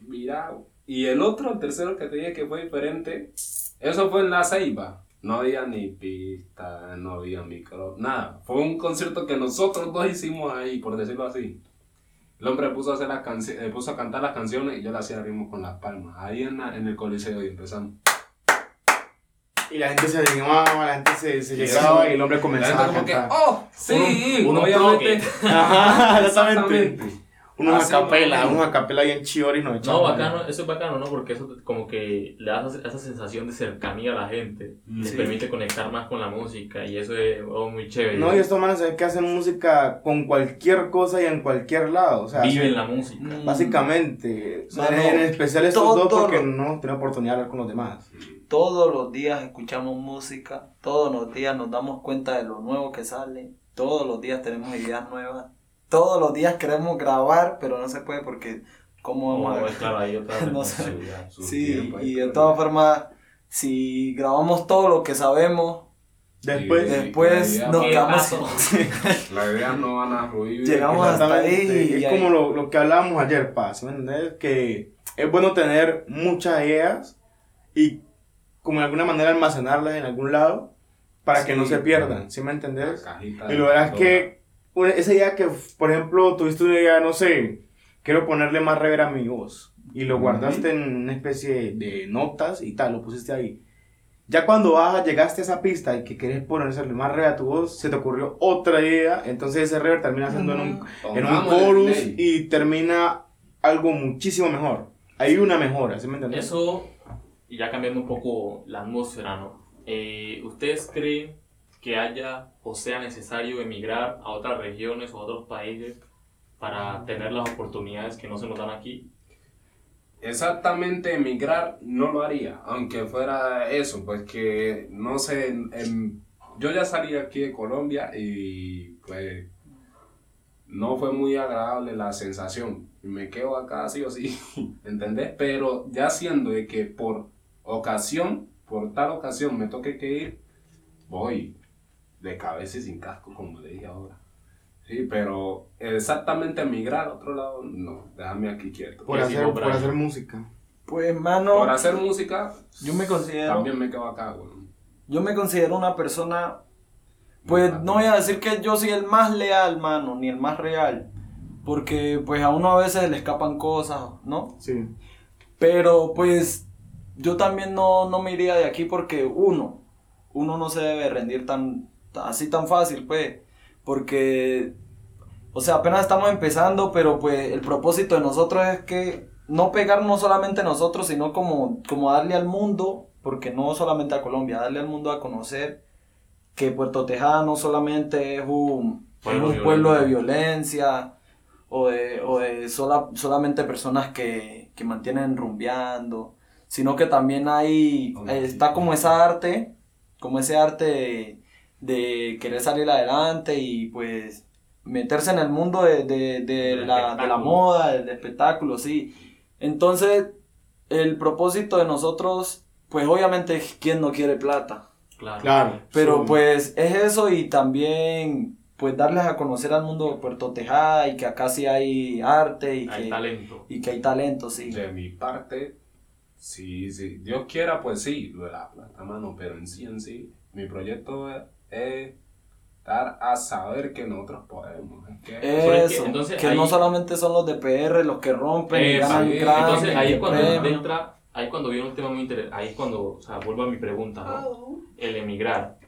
Mira, y el otro, el tercero que te dije que fue diferente, eso fue en La Ceiba. No había ni pista, no había micro, nada. Fue un concierto que nosotros dos hicimos ahí, por decirlo así. El hombre puso a, hacer las canci- eh, puso a cantar las canciones y yo le hacía ritmo con las palmas. Ahí en, la- en el coliseo y empezamos. Y la gente se animaba, la gente se, se llegaba y el hombre La comenzaba gente a como que, cantar. ¡oh! Sí, Uno- uno obviamente. Ajá, exactamente. Unos Así acapela, no. unos acapela ahí en Chiori nos no, echaban. bacano, eso es bacano, ¿no? Porque eso como que le da esa esa sensación de cercanía a la gente. Les Sí. permite conectar más con la música y eso es algo muy chévere. No, y estos manes se que hacen música con cualquier cosa y en cualquier lado. O sea, Viven hacen- la música. Mm, básicamente. O sea, Mano, en especial estos dos porque lo- no tenemos oportunidad de hablar con los demás. Todos los días escuchamos música, todos los días nos damos cuenta de lo nuevo que sale, todos los días tenemos ideas nuevas, todos los días queremos grabar, pero no se puede porque ¿cómo vamos Como a es claro, otra No sé. Sí, ahí, y de todas formas, si grabamos todo lo que sabemos, Después, después idea nos quedamos. Las ideas no van a fluir. Llegamos hasta ahí y es ahí- como lo, lo que hablábamos ayer, Paz, ¿me entiendes? Que es bueno tener muchas ideas y como de alguna manera almacenarlas en algún lado para que no se pierdan, ¿sí me entendés? Y lo verdad es que una- esa idea que, por ejemplo, tuviste una idea, no sé, quiero ponerle más rever a mi voz. Y lo guardaste en una especie de notas y tal, lo pusiste ahí. Ya cuando bajas, llegaste a esa pista y que querés ponerle más rever a tu voz, se te ocurrió otra idea, entonces ese rever termina siendo en un, en un chorus y termina algo muchísimo mejor. Hay una mejora, ¿sí me entiendes? Eso, y ya cambiando un poco la atmósfera, ¿no? Eh, ¿Ustedes creen que haya o sea necesario emigrar a otras regiones o a otros países para tener las oportunidades que no se nos dan aquí? Exactamente emigrar no lo haría, aunque fuera eso, pues que no sé, yo ya salí aquí de Colombia y pues no fue muy agradable la sensación. Me quedo acá sí o sí, ¿entendés? Pero ya siendo de que por ocasión, por tal ocasión me toque que ir, voy de cabeza y sin casco, como le dije ahora. Sí, pero exactamente emigrar a otro lado, no, déjame aquí quieto. por, hacer música. pues mano, Por hacer música, yo me considero también me quedo acá, güey. yo me considero una persona pues no voy a decir que yo soy el más leal, mano, ni el más real, porque pues a uno a veces le escapan cosas, ¿no? Sí. Pero pues yo también no, no me iría de aquí porque uno, uno no se debe rendir tan así tan fácil, pues, porque, o sea, apenas estamos empezando, pero pues el propósito de nosotros es que no pegarnos solamente nosotros, sino como, como darle al mundo, porque no solamente a Colombia, darle al mundo a conocer que Puerto Tejada no solamente es un, es Pueblo un pueblo de violencia o de, o de sola- solamente personas que, que mantienen rumbeando, sino que también hay, está como esa arte, como ese arte de, querer salir adelante y pues meterse en el mundo de, de, de la, de la moda, del espectáculo, sí. Entonces, el propósito de nosotros, pues obviamente, ¿quién no quiere plata? Claro. Claro. Pero sí. pues es eso y también pues darles a conocer al mundo de Puerto Tejada y que acá sí hay arte y, Hay que, talento. y que hay talento, sí. De mi parte, sí, sí, Dios quiera, pues sí, lo de la plata, mano, pero en sí, en sí, mi proyecto es, es dar a saber que nosotros podemos. es que- Pero es que, Eso, entonces, que ahí- no solamente son los de PR los que rompen y Eso, ganan sí. grandes, Entonces ahí es cuando premios. entra, ahí cuando viene un tema muy interesante, ahí es cuando, o sea, vuelvo a mi pregunta, ¿no? El emigrar.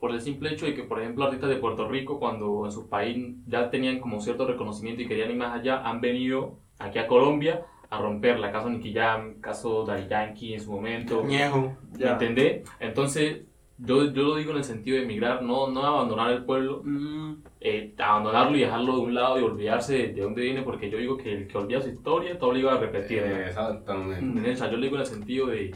Por el simple hecho de que, por ejemplo, artistas de Puerto Rico, cuando en su país ya tenían como cierto reconocimiento y querían ir más allá, han venido aquí a Colombia a romperla, caso Nicky Jam, caso Daddy Yankee en su momento, Ñejo. ¿me entendés? Entonces, yo, yo lo digo en el sentido de emigrar, no, no abandonar el pueblo, Mm, eh, abandonarlo y dejarlo de un lado y olvidarse de, de dónde viene, porque yo digo que el que olvida su historia, está obligado a repetirla. Eh, Exactamente. ¿Entendés? O sea, yo lo digo en el sentido de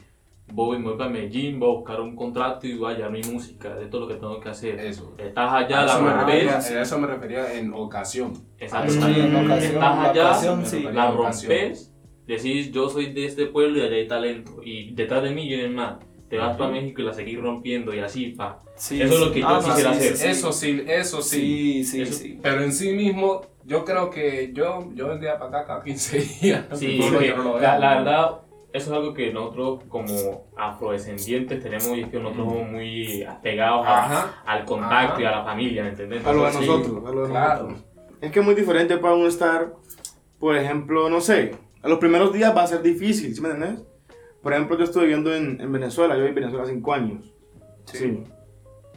voy, me voy para Medellín, voy a buscar un contrato y voy a llevar mi música, de todo lo que tengo que hacer. Eso. Estás allá, a, la eso me refería, rompes. a eso me refería en ocasión. Exacto. Sí, en ocasión, Estás allá, ocasión, sí. la a rompes, decís yo soy de este pueblo y allá hay talento. Y detrás de mí vienen más. Te vas para México y la seguís rompiendo y así, pa. sí, Eso es lo que yo Ah, quisiera sí, hacer. sí, Eso sí, eso sí. Sí, sí, Eso- sí. Pero en sí mismo, yo creo que yo, yo vendría para acá cada 15 días. Sí, porque no la, la verdad, eso es algo que nosotros como afrodescendientes tenemos y es que nosotros somos muy apegados a- al contacto Ajá. y a la familia, ¿me entendés? A lo de nosotros, a lo de Claro. nosotros. Es que es muy diferente para uno estar, por ejemplo, no sé, a los primeros días va a ser difícil, ¿sí me entiendes? Por ejemplo, yo estuve viviendo en, en Venezuela, yo viví en Venezuela cinco años. Sí.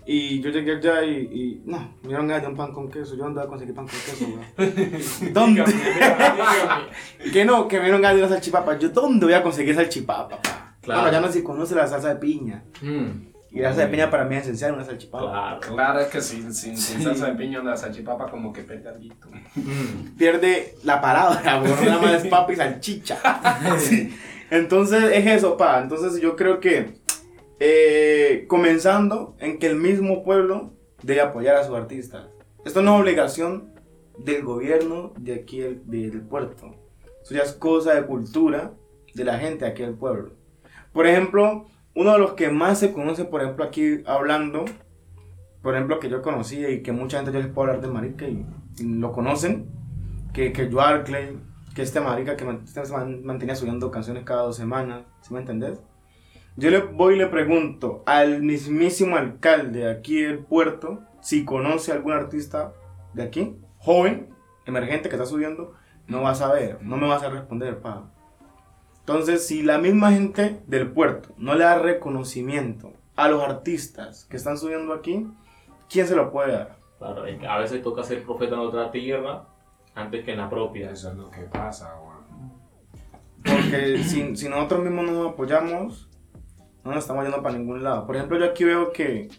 Y yo llegué allá y, y no, me dieron ganas de un pan con queso. Yo andaba a conseguir pan con queso, weón. ¿Dónde? que no, que me dieron ganas de una salchipapa. Yo, ¿dónde voy a conseguir salchipapa? Claro. Bueno, ya no si conoce la salsa de piña. Mm, Y la salsa de piña para mí es esencial, una salchipapa. claro. Claro, es que sin, sin, sin Sí. salsa de piña la salchipapa como que pega algo. Mm. pierde la palabra, porque no nada más es papa y salchicha. Sí. Entonces es eso, pa. Entonces yo creo que eh, comenzando en que el mismo pueblo debe apoyar a sus artistas. Esto no es obligación del gobierno de aquí del, puerto. Eso ya es cosa de cultura de la gente de aquí del pueblo. Por ejemplo, uno de los que más se conoce, por ejemplo, aquí hablando, por ejemplo, que yo conocía y que mucha gente yo les puedo hablar de marica y, y lo conocen, que, que Joar Clay, que este marica que este man mantenía subiendo canciones cada dos semanas, ¿sí me entendés? Yo le voy y le pregunto al mismísimo alcalde de aquí del puerto si conoce a algún artista de aquí, joven, emergente que está subiendo, no vas a ver, no me vas a responder, pa. Entonces, si la misma gente del puerto no le da reconocimiento a los artistas que están subiendo aquí, ¿quién se lo puede dar? A veces toca ser profeta en otra tierra antes que en la propia. Eso es lo que pasa, weón. Porque si, si nosotros mismos no nos apoyamos, no nos estamos yendo para ningún lado. Por ejemplo, yo aquí veo que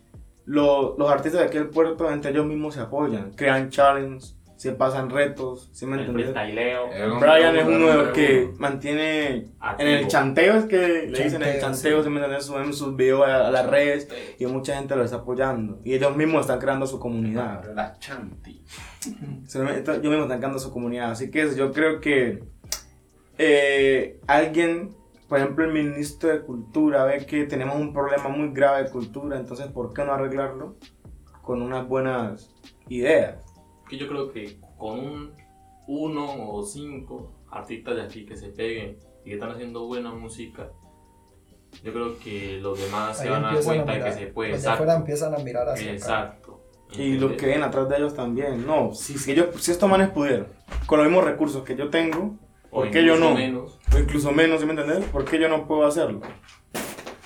lo- los artistas de aquí del puerto entre ellos mismos se apoyan, crean challenges, se pasan retos, ¿sí me El entiendes? Eh, Brian es uno de los que mantiene Activo. en el chanteo, es que le dicen el Chanteo, ¿sí me entiendes? Suben sus videos a, a las redes y mucha gente lo está apoyando. Y ellos mismos están creando su comunidad. Claro, La chanti. Se me- esto- Yo mismo están creando su comunidad. Así que yo creo que eh, alguien, por ejemplo, el ministro de Cultura, ve que tenemos un problema muy grave de cultura, entonces, ¿por qué no arreglarlo con unas buenas ideas? Que yo creo que con un uno o cinco artistas de aquí que se peguen y que están haciendo buena música, yo creo que los demás se van a dar a cuenta de que se puede. Los de Exacto. afuera empiezan a mirar hacia acá. Exacto. Y los que vienen atrás de ellos también. No, si, si, ellos, si estos manes pudieran, con los mismos recursos que yo tengo, O ¿por qué yo incluso no? menos. o incluso menos, ¿sí me entendés? ¿Por qué yo no puedo hacerlo?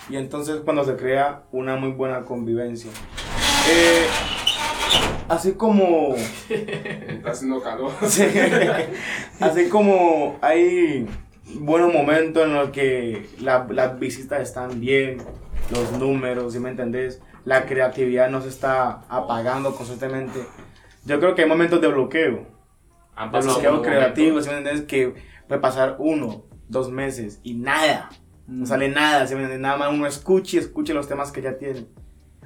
Y entonces cuando se crea una muy buena convivencia. Eh, así como... Está haciendo calor. Sí. Así como hay buenos momentos en los que la- las visitas están bien, los números, ¿sí me entendés? La creatividad no se está apagando constantemente. Yo creo que hay momentos de bloqueo, Han de bloqueo creativo. ¿sí me entendés? Que puede pasar uno, dos meses y nada, no sale nada, ¿sí me entendés? Nada más uno escuche y escuche los temas que ya tiene.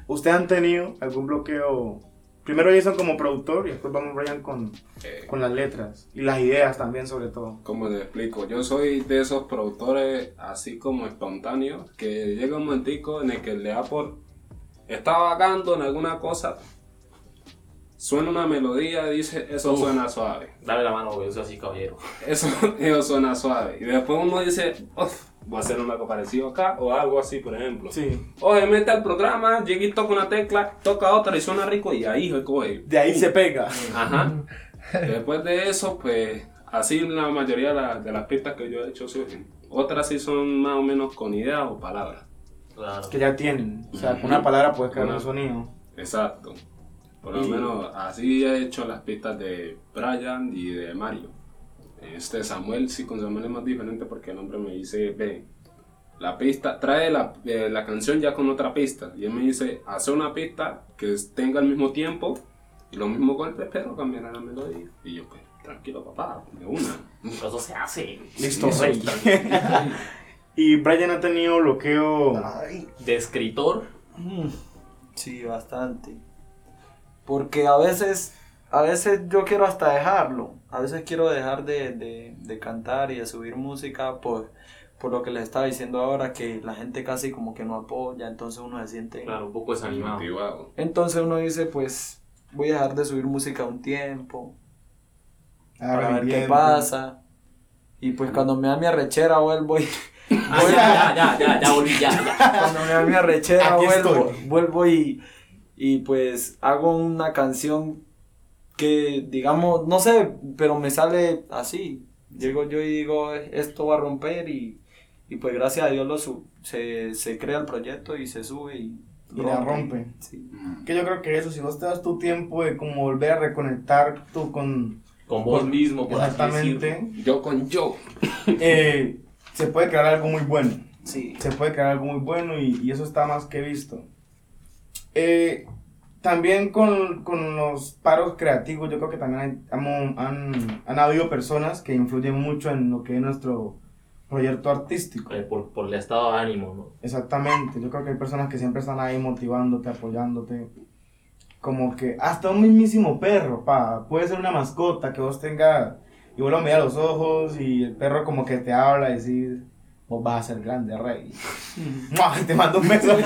¿Ustedes han tenido algún bloqueo? Primero Jason como productor y después vamos Brian con, Eh, con las letras y las ideas también sobre todo. ¿Cómo te explico? Yo soy de esos productores así como espontáneos que llega un momentico en el que le da por... Está vagando en alguna cosa, suena una melodía y dice, eso Uf. suena suave. Dale la mano, güey, eso así, caballero. Eso, eso suena suave. Y después uno dice, "Uf, voy a hacer algo parecido acá o algo así, por ejemplo. Sí. Oye, mete al programa, llega y toca una tecla, toca otra y suena rico y ahí coge. De ahí se pega. Ajá. Después de eso, pues, así la mayoría de, la- de las pistas que yo he hecho surgen. Otras sí son más o menos con ideas o palabras. Claro. Que ya tienen. O sea, con una palabra puedes crear Una- un sonido. Exacto. Por lo Y- menos así he hecho las pistas de Brian y de Mario. Este Samuel, sí, con Samuel es más diferente porque el hombre me dice, ve, la pista, trae la, eh, la canción ya con otra pista. Y él me dice, hace una pista que tenga el mismo tiempo y los mismos golpes, pero cambiará la melodía. Y yo, pues, tranquilo, papá, de una. Pero eso se hace. Listo, Sí, rey. Y Brian ha tenido bloqueo. De escritor, Mm, Sí, bastante. Porque a veces, a veces yo quiero hasta dejarlo. A veces quiero dejar de, de, de cantar y de subir música por, por lo que les estaba diciendo ahora, que la gente casi como que no apoya, entonces uno se siente... claro, un poco desanimado. Motivado. Entonces uno dice, pues voy a dejar de subir música un tiempo, Ah, para ver qué pasa. Y pues cuando me da mi arrechera vuelvo y... Ah, ya, ya, ya, ya, ya volví, ya, ya. cuando me da mi arrechera Aquí vuelvo, estoy. vuelvo y, y pues hago una canción que digamos, no sé, pero me sale así. Llego yo y digo, esto va a romper y, y pues gracias a Dios lo su- se, se crea el proyecto y se sube y, Y la rompe. Sí. Que yo creo que eso, si vos te das tu tiempo de como volver a reconectar tú con... Con vos mismo, por así. Exactamente. Yo con yo. eh, se puede crear algo muy bueno. Sí. se puede crear algo muy bueno y, y eso está más que visto. Eh, también con, con los paros creativos, yo creo que también hay- han, han habido personas que influyen mucho en lo que es nuestro proyecto artístico. Eh, por, por el estado de ánimo, ¿no? Exactamente, yo creo que hay personas que siempre están ahí motivándote, apoyándote. Como que hasta un mismísimo perro, pa, puede ser una mascota que vos tengas y vos lo miras a los ojos y el perro como que te habla y decís, vos vas a ser grande, rey. Te mando un beso.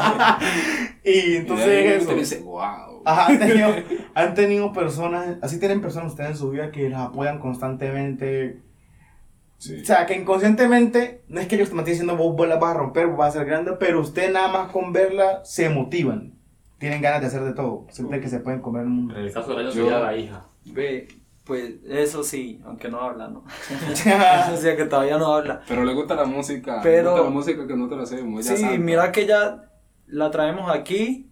y entonces de eso. dice, wow. Ajá, han tenido, han tenido personas, así tienen personas ustedes en su vida que las apoyan constantemente. Sí. O sea, que inconscientemente, no es que ellos te estén diciendo vos, vos la vas a romper, vos vas a ser grande, pero usted nada más con verla se motivan. Tienen ganas de hacer de todo. Sienten que se pueden comer el mundo. En el caso del año Yo- sería la hija. Ve, pues eso sí, aunque no habla, ¿no? eso sí, que todavía no habla. Pero le gusta la música. Pero- Le gusta la música que no te la hacemos. Sí, mira que ya la traemos aquí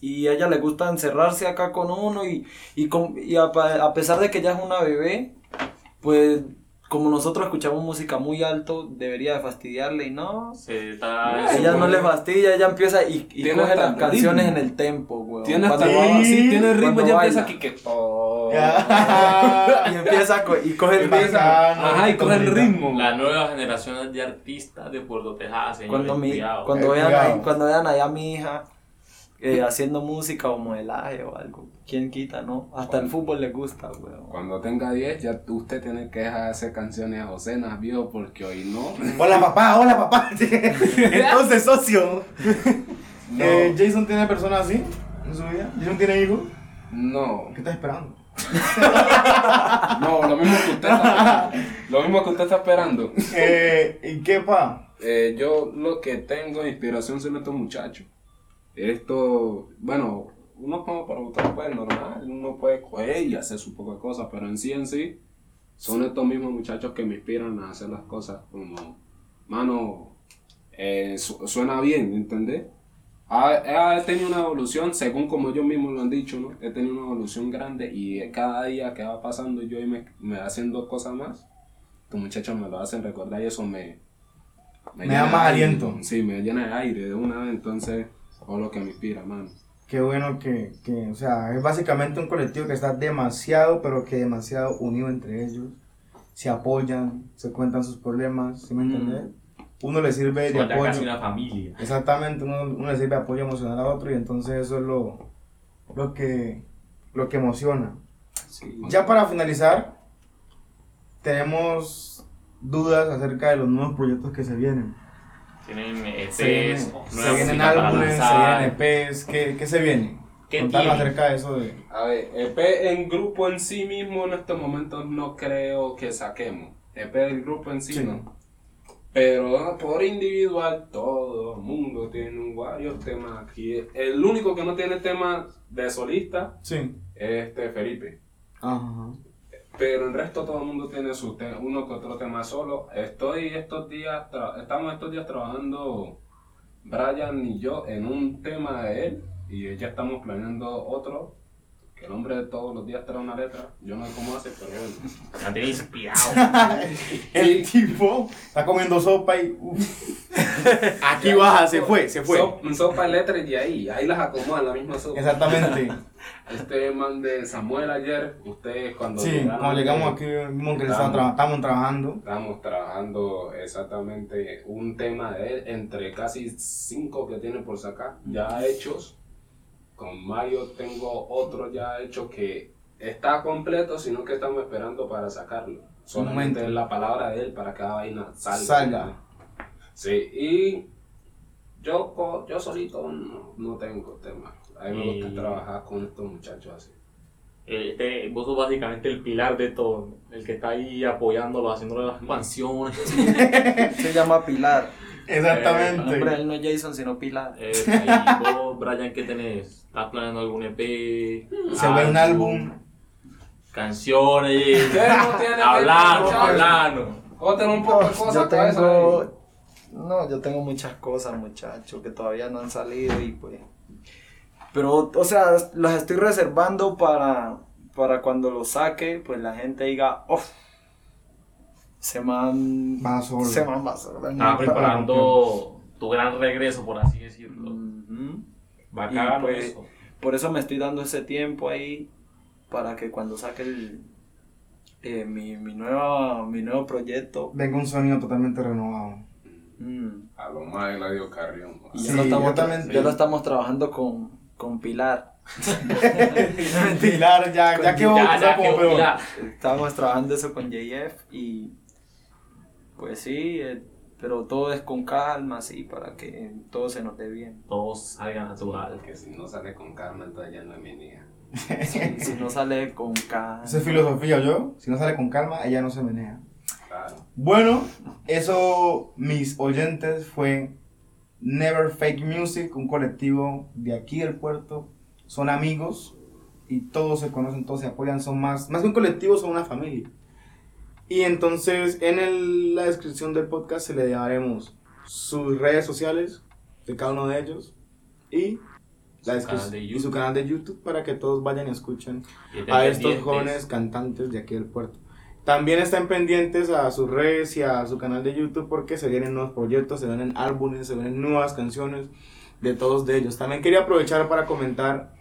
y a ella le gusta encerrarse acá con uno y, y, con- y a, a pesar de que ella es una bebé, pues como nosotros escuchamos música muy alto, debería de fastidiarle y no. A está... ella no le fastidia, ella empieza y, y Tiene coge las canciones ritmo. en el tempo, weón. Tiene hasta Cuando Sí, sí, tiene ritmo cuando ya baila. empieza aquí que. oh. y empieza a co- y coge el Empieza- ritmo. Ajá, y coge el ritmo. La nueva generación de artistas de Puerto Texas, señores, Cuando, mi, cuidado. cuando, Eh, vean cuando vean allá a mi hija eh, haciendo música o modelaje o algo, ¿quién quita, no? Hasta el fútbol le gusta, weón. Cuando tenga 10, ya usted tiene que dejar de hacer canciones ocenas, viejo, porque hoy no. Hola papá, hola papá. Entonces, socio. No. Eh, Jason tiene personas así en su vida. Jason tiene hijos. No, ¿Qué estás esperando? no, lo mismo que usted está, lo mismo que usted está esperando. Eh, ¿Y qué pa? Eh, yo lo que tengo de inspiración son estos muchachos. Esto, bueno, uno como productor pues normal, uno puede coger y hacer su poco de cosas, pero en sí en sí son estos mismos muchachos que me inspiran a hacer las cosas como, mano, eh, su- suena bien, ¿entendés? Ha, ha tenido una evolución, según como ellos mismos lo han dicho, ¿no? He tenido una evolución grande y cada día que va pasando yo y me, me haciendo cosas más, estos muchachos me lo hacen recordar y eso me... Me da llena más aliento. Sí, me llena de aire de una vez, entonces, es lo que me inspira, mano. Qué bueno que, que, o sea, es básicamente un colectivo que está demasiado, pero que demasiado unido entre ellos. Se apoyan, se cuentan sus problemas, ¿sí me Mm. entiendes? Uno le sirve de apoyo. casi una familia. Exactamente, uno, uno le sirve de apoyo emocional a otro y entonces eso es lo, lo, que, lo que emociona. Sí. Ya para finalizar, tenemos dudas acerca de los nuevos proyectos que se vienen. Tienen EPs, Se, vienen- se nueva vienen música para álbumes, se vienen EPs, ¿qué, qué se viene? ¿Qué acerca de eso de... A ver, EP en grupo en sí mismo en estos momentos no creo que saquemos. EP del grupo en sí, Sí. no. Pero por individual todo el mundo tiene varios temas aquí. El único que no tiene temas de solista Sí. es este Felipe. Ajá. Pero el resto todo el mundo tiene su te- uno que otro tema solo. Estoy estos días, tra- estamos estos días trabajando Brian y yo en un tema de él y ya estamos planeando otro que el hombre de todos los días trae una letra. Yo no sé cómo hace, pero bueno. Inspirado. El tipo está comiendo sopa y. uf. Aquí baja, se fue, se fue. Sop- sopa de letras y de ahí, ahí las acomoda en la misma sopa. Exactamente. Este man de Samuel ayer, ustedes cuando Sí, llegaron cuando llegamos aquí, vimos que estaban tra- estamos trabajando. Estamos trabajando exactamente un tema de él entre casi cinco que tiene por sacar, ya hechos. Con Mario tengo otro ya hecho que está completo, sino que estamos esperando para sacarlo. Solamente momento. es la palabra de él para que cada vaina salga. Salga. Sí, y yo, yo solito no, no tengo tema. A mí me gusta Y- trabajar con estos muchachos así. Este, vos sos básicamente el pilar de todo. El que está ahí apoyándolo, haciéndole las canciones. Se llama Pilar. Eh, El nombre de Exactamente. él no es Jason, sino Pilar. Eh, y vos, Brian, ¿qué tenés? ¿Estás planeando algún EP? Se ve un álbum. Canciones. ¿Qué no hablando. Vos tenés un poco de cosas yo tengo. No, yo tengo muchas cosas, muchachos, que todavía no han salido y pues. Pero, o sea, las estoy reservando para, para cuando los saque, pues la gente diga, oh, se man. Va solo. Se man va solo. Estaba preparando tu gran regreso, por así decirlo. Bacano Y, pues, eso. Por eso me estoy dando ese tiempo ahí para que cuando saque el, eh, mi, mi, nueva, mi nuevo proyecto, Venga un sonido totalmente renovado. mm, A lo más Eladio Carrión. Sí, ya, lo estamos, también- ya lo estamos trabajando con, con Pilar. Pilar, ya, ya como quedó, peor. mira. Estábamos trabajando eso con JF y pues sí, eh, pero todo es con calma, sí, para que todo se nos dé bien. Todos salgan natural. Que si no sale con calma, entonces ya no es mi niña. Si, si no sale con calma. Esa es filosofía, yo. Si no sale con calma, ella no se menea. Claro. Bueno, eso, mis oyentes, fue Never Fake Music, un colectivo de aquí del puerto. Son amigos y todos se conocen, todos se apoyan, son más, más que un colectivo, son una familia. Y entonces en el- la descripción del podcast se le daremos sus redes sociales de cada uno de ellos y, la Su descrip- canal de y su YouTube. canal de YouTube para que todos vayan y escuchen Y a estos jóvenes cantantes de aquí del puerto. También están pendientes a sus redes y a su canal de YouTube porque se vienen nuevos proyectos, se vienen álbumes, se vienen nuevas canciones de todos ellos. También quería aprovechar para comentar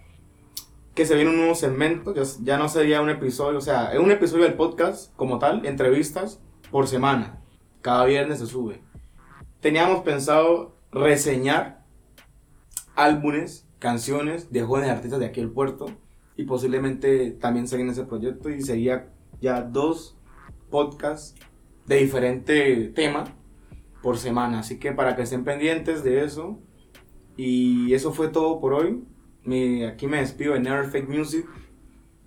que se viene un nuevo segmento, ya, ya no sería un episodio, o sea, es un episodio del podcast como tal, entrevistas por semana. Cada viernes se sube. Teníamos pensado reseñar álbumes, canciones de jóvenes artistas de aquí del puerto y posiblemente también seguir en ese proyecto y sería ya dos podcasts de diferente tema por semana. Así que para que estén pendientes de eso. Y eso fue todo por hoy. Aquí me despido de Never Fake Music.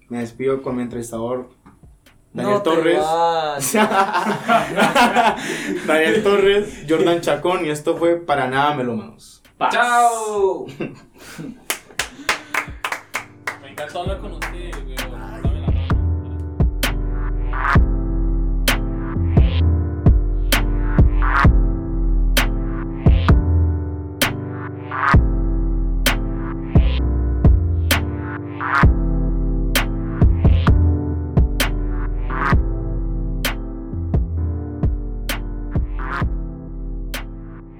Me despido con mi entrevistador Daniel No Torres. Daniel Torres, Jordan Chacón y esto fue Para Nada Melómanos. Paz. ¡Chao! Me encantó hablar con ustedes, weón.